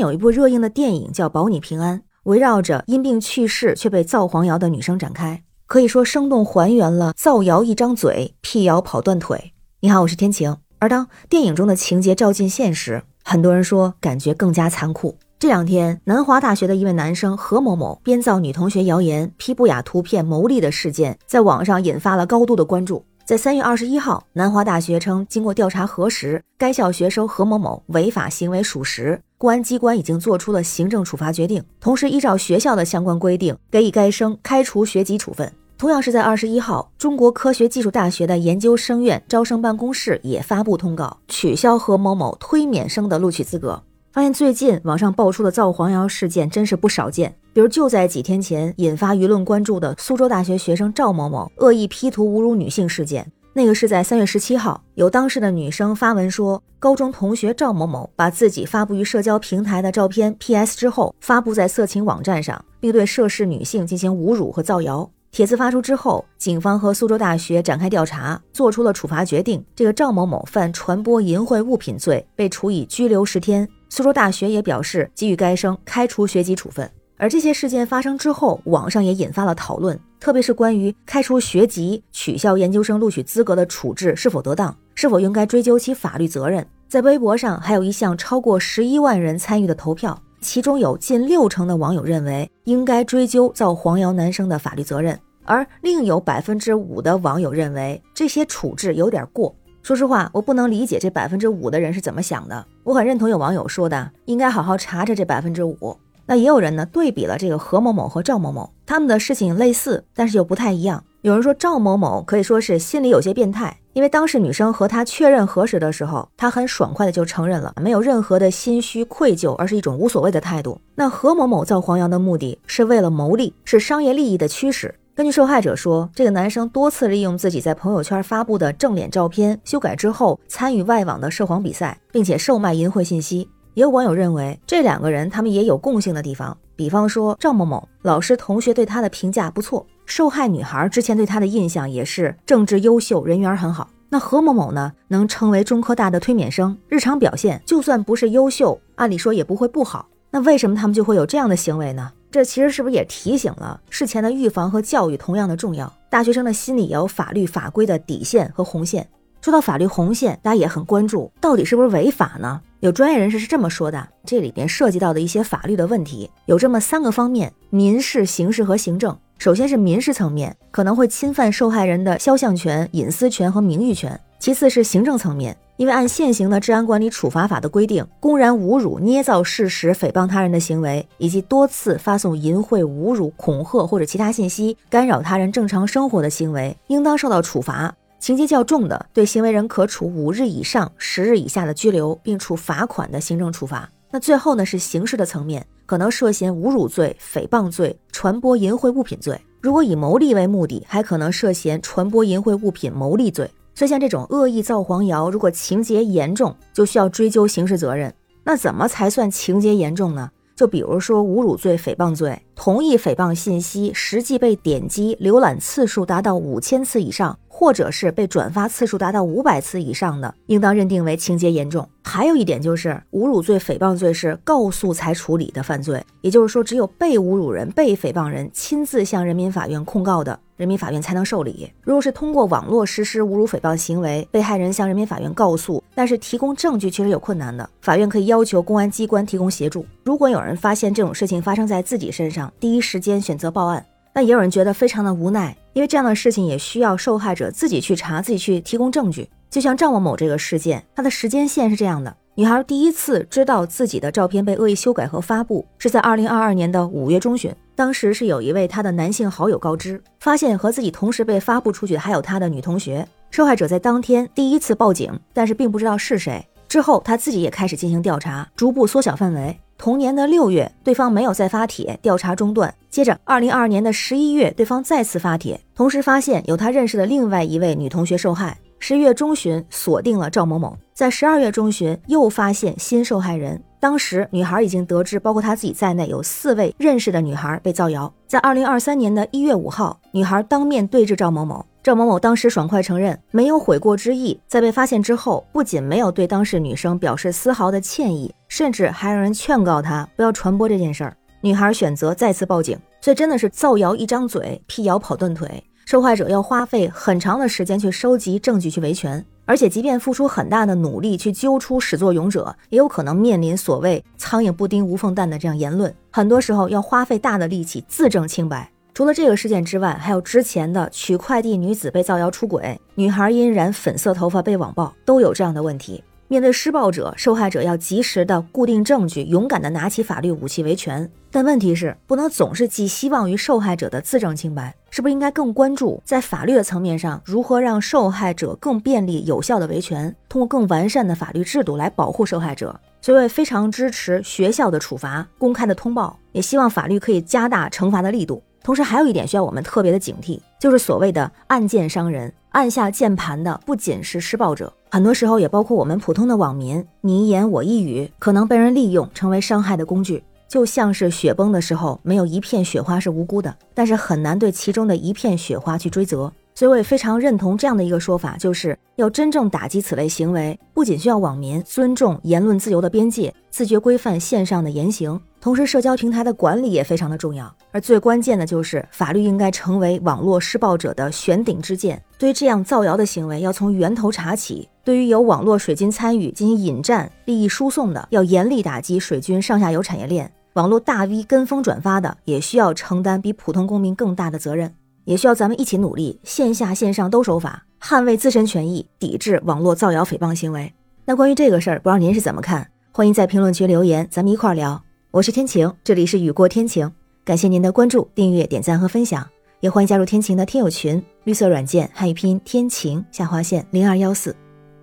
有一部热映的电影叫《保你平安》，围绕着因病去世却被造黄谣的女生展开，可以说生动还原了造谣一张嘴，辟谣跑断腿。你好，我是天晴。而当电影中的情节照进现实，很多人说感觉更加残酷。这两天，南华大学的一位男生何某某编造女同学谣言、P 不雅图片牟利的事件，在网上引发了高度的关注。在三月二十一号，南华大学称，经过调查核实，该校学生何某某违法行为属实，公安机关已经做出了行政处罚决定，同时依照学校的相关规定，给予该生开除学籍处分。同样是在二十一号，中国科学技术大学的研究生院招生办公室也发布通告，取消何某某推免生的录取资格。发现最近网上爆出的造黄谣事件真是不少见，比如就在几天前引发舆论关注的苏州大学学生赵某某恶意 P 图侮辱女性事件，那个是在三月十七号，有当事的女生发文说，高中同学赵某某把自己发布于社交平台的照片 PS 之后发布在色情网站上，并对涉事女性进行侮辱和造谣。帖子发出之后，警方和苏州大学展开调查，做出了处罚决定。这个赵某某犯传播淫秽物品罪，被处以拘留十天。苏州大学也表示给予该生开除学籍处分。而这些事件发生之后，网上也引发了讨论，特别是关于开除学籍、取消研究生录取资格的处置是否得当，是否应该追究其法律责任。在微博上，还有一项超过十一万人参与的投票。其中有近六成的网友认为应该追究造黄谣男生的法律责任，而另有百分之五的网友认为这些处置有点过。说实话，我不能理解这百分之五的人是怎么想的。我很认同有网友说的，应该好好查查这百分之五。那也有人呢对比了这个何某某和赵某某，他们的事情类似，但是又不太一样。有人说赵某某可以说是心里有些变态，因为当时女生和他确认核实的时候，他很爽快的就承认了，没有任何的心虚愧疚，而是一种无所谓的态度。那何某某造黄谣的目的是为了牟利，是商业利益的驱使。根据受害者说，这个男生多次利用自己在朋友圈发布的正脸照片修改之后，参与外网的涉黄比赛，并且售卖淫秽信息。也有网友认为，这两个人他们也有共性的地方，比方说赵某某老师同学对他的评价不错。受害女孩之前对他的印象也是政治优秀，人缘很好。那何某某呢？能成为中科大的推免生，日常表现就算不是优秀，按理说也不会不好。那为什么他们就会有这样的行为呢？这其实是不是也提醒了事前的预防和教育同样的重要？大学生的心里也有法律法规的底线和红线。说到法律红线，大家也很关注，到底是不是违法呢？有专业人士是这么说的：这里边涉及到的一些法律的问题，有这么三个方面：民事、刑事和行政。首先是民事层面，可能会侵犯受害人的肖像权、隐私权和名誉权；其次是行政层面，因为按现行的治安管理处罚法的规定，公然侮辱、捏造事实、诽谤他人的行为，以及多次发送淫秽、侮辱、恐吓或者其他信息干扰他人正常生活的行为，应当受到处罚。情节较重的，对行为人可处五日以上十日以下的拘留，并处罚款的行政处罚。那最后呢，是刑事的层面。可能涉嫌侮辱罪、诽谤罪、传播淫秽物品罪。如果以牟利为目的，还可能涉嫌传播淫秽物品牟利罪。所以，像这种恶意造黄谣，如果情节严重，就需要追究刑事责任。那怎么才算情节严重呢？就比如说侮辱罪、诽谤罪，同意诽谤信息，实际被点击、浏览次数达到五千次以上。或者是被转发次数达到五百次以上的，应当认定为情节严重。还有一点就是，侮辱罪、诽谤罪是告诉才处理的犯罪，也就是说，只有被侮辱人、被诽谤人亲自向人民法院控告的，人民法院才能受理。如果是通过网络实施侮辱、诽谤行为，被害人向人民法院告诉，但是提供证据确实有困难的，法院可以要求公安机关提供协助。如果有人发现这种事情发生在自己身上，第一时间选择报案。那也有人觉得非常的无奈，因为这样的事情也需要受害者自己去查，自己去提供证据。就像赵某某这个事件，它的时间线是这样的：女孩第一次知道自己的照片被恶意修改和发布，是在二零二二年的五月中旬。当时是有一位她的男性好友告知，发现和自己同时被发布出去的还有她的女同学。受害者在当天第一次报警，但是并不知道是谁。之后她自己也开始进行调查，逐步缩小范围。同年的六月，对方没有再发帖，调查中断。接着，二零二二年的十一月，对方再次发帖，同时发现有他认识的另外一位女同学受害。十月中旬，锁定了赵某某。在十二月中旬又发现新受害人。当时女孩已经得知，包括她自己在内有四位认识的女孩被造谣。在二零二三年的一月五号，女孩当面对质赵某某，赵某某当时爽快承认没有悔过之意。在被发现之后，不仅没有对当事女生表示丝毫的歉意，甚至还让人劝告她不要传播这件事儿。女孩选择再次报警，所以真的是造谣一张嘴，辟谣跑断腿。受害者要花费很长的时间去收集证据去维权，而且即便付出很大的努力去揪出始作俑者，也有可能面临所谓“苍蝇不叮无缝蛋”的这样言论。很多时候要花费大的力气自证清白。除了这个事件之外，还有之前的取快递女子被造谣出轨，女孩因染粉色头发被网暴，都有这样的问题。面对施暴者，受害者要及时的固定证据，勇敢的拿起法律武器维权。但问题是，不能总是寄希望于受害者的自证清白，是不是应该更关注在法律的层面上，如何让受害者更便利、有效的维权，通过更完善的法律制度来保护受害者？所以，我也非常支持学校的处罚、公开的通报，也希望法律可以加大惩罚的力度。同时，还有一点需要我们特别的警惕，就是所谓的按键伤人。按下键盘的不仅是施暴者，很多时候也包括我们普通的网民。你一言我一语，可能被人利用，成为伤害的工具。就像是雪崩的时候，没有一片雪花是无辜的，但是很难对其中的一片雪花去追责。所以我也非常认同这样的一个说法，就是要真正打击此类行为，不仅需要网民尊重言论自由的边界，自觉规范线上的言行。同时，社交平台的管理也非常的重要，而最关键的就是法律应该成为网络施暴者的悬顶之剑。对于这样造谣的行为，要从源头查起；对于有网络水军参与进行引战、利益输送的，要严厉打击水军上下游产业链。网络大 V 跟风转发的，也需要承担比普通公民更大的责任，也需要咱们一起努力，线下线上都守法，捍卫自身权益，抵制网络造谣诽谤行为。那关于这个事儿，不知道您是怎么看？欢迎在评论区留言，咱们一块儿聊。我是天晴，这里是雨过天晴，感谢您的关注、订阅、点赞和分享，也欢迎加入天晴的听友群，绿色软件汉语拼音天晴下划线零二幺四，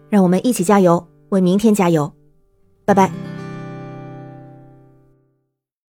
让我们一起加油，为明天加油，拜拜。